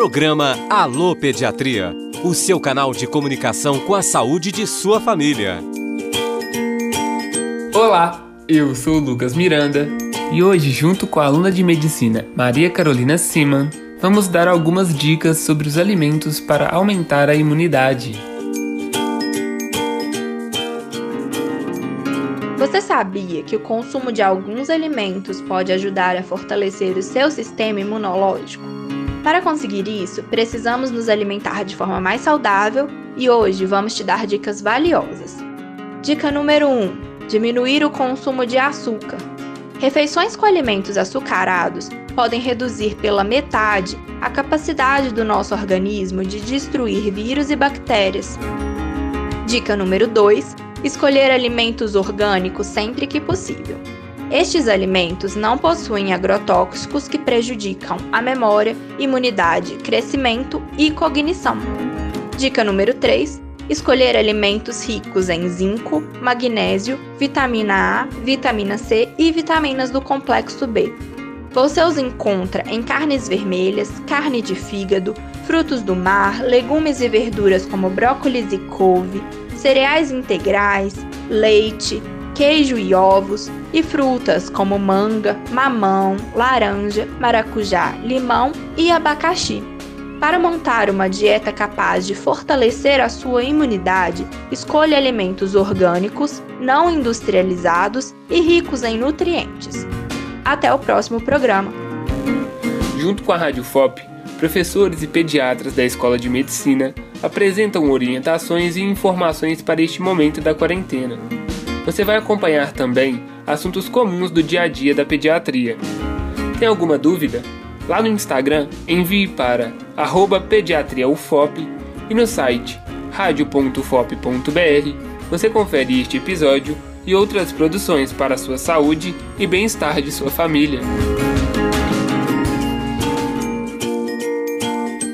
Programa Alô Pediatria, o seu canal de comunicação com a saúde de sua família. Olá, eu sou o Lucas Miranda e hoje, junto com a aluna de medicina Maria Carolina Siman, vamos dar algumas dicas sobre os alimentos para aumentar a imunidade. Você sabia que o consumo de alguns alimentos pode ajudar a fortalecer o seu sistema imunológico? Para conseguir isso, precisamos nos alimentar de forma mais saudável e hoje vamos te dar dicas valiosas. Dica número 1: diminuir o consumo de açúcar. Refeições com alimentos açucarados podem reduzir pela metade a capacidade do nosso organismo de destruir vírus e bactérias. Dica número 2: escolher alimentos orgânicos sempre que possível. Estes alimentos não possuem agrotóxicos que prejudicam a memória, imunidade, crescimento e cognição. Dica número 3: escolher alimentos ricos em zinco, magnésio, vitamina A, vitamina C e vitaminas do complexo B. Você os encontra em carnes vermelhas, carne de fígado, frutos do mar, legumes e verduras como brócolis e couve, cereais integrais, leite, queijo e ovos, e frutas como manga, mamão, laranja, maracujá, limão e abacaxi. Para montar uma dieta capaz de fortalecer a sua imunidade, escolha alimentos orgânicos, não industrializados e ricos em nutrientes. Até o próximo programa. Junto com a Rádio FOP, professores e pediatras da Escola de Medicina apresentam orientações e informações para este momento da quarentena. Você vai acompanhar também assuntos comuns do dia a dia da pediatria. Tem alguma dúvida? Lá no Instagram, envie para pediatriaufop e no site radio.fop.br você confere este episódio e outras produções para a sua saúde e bem-estar de sua família.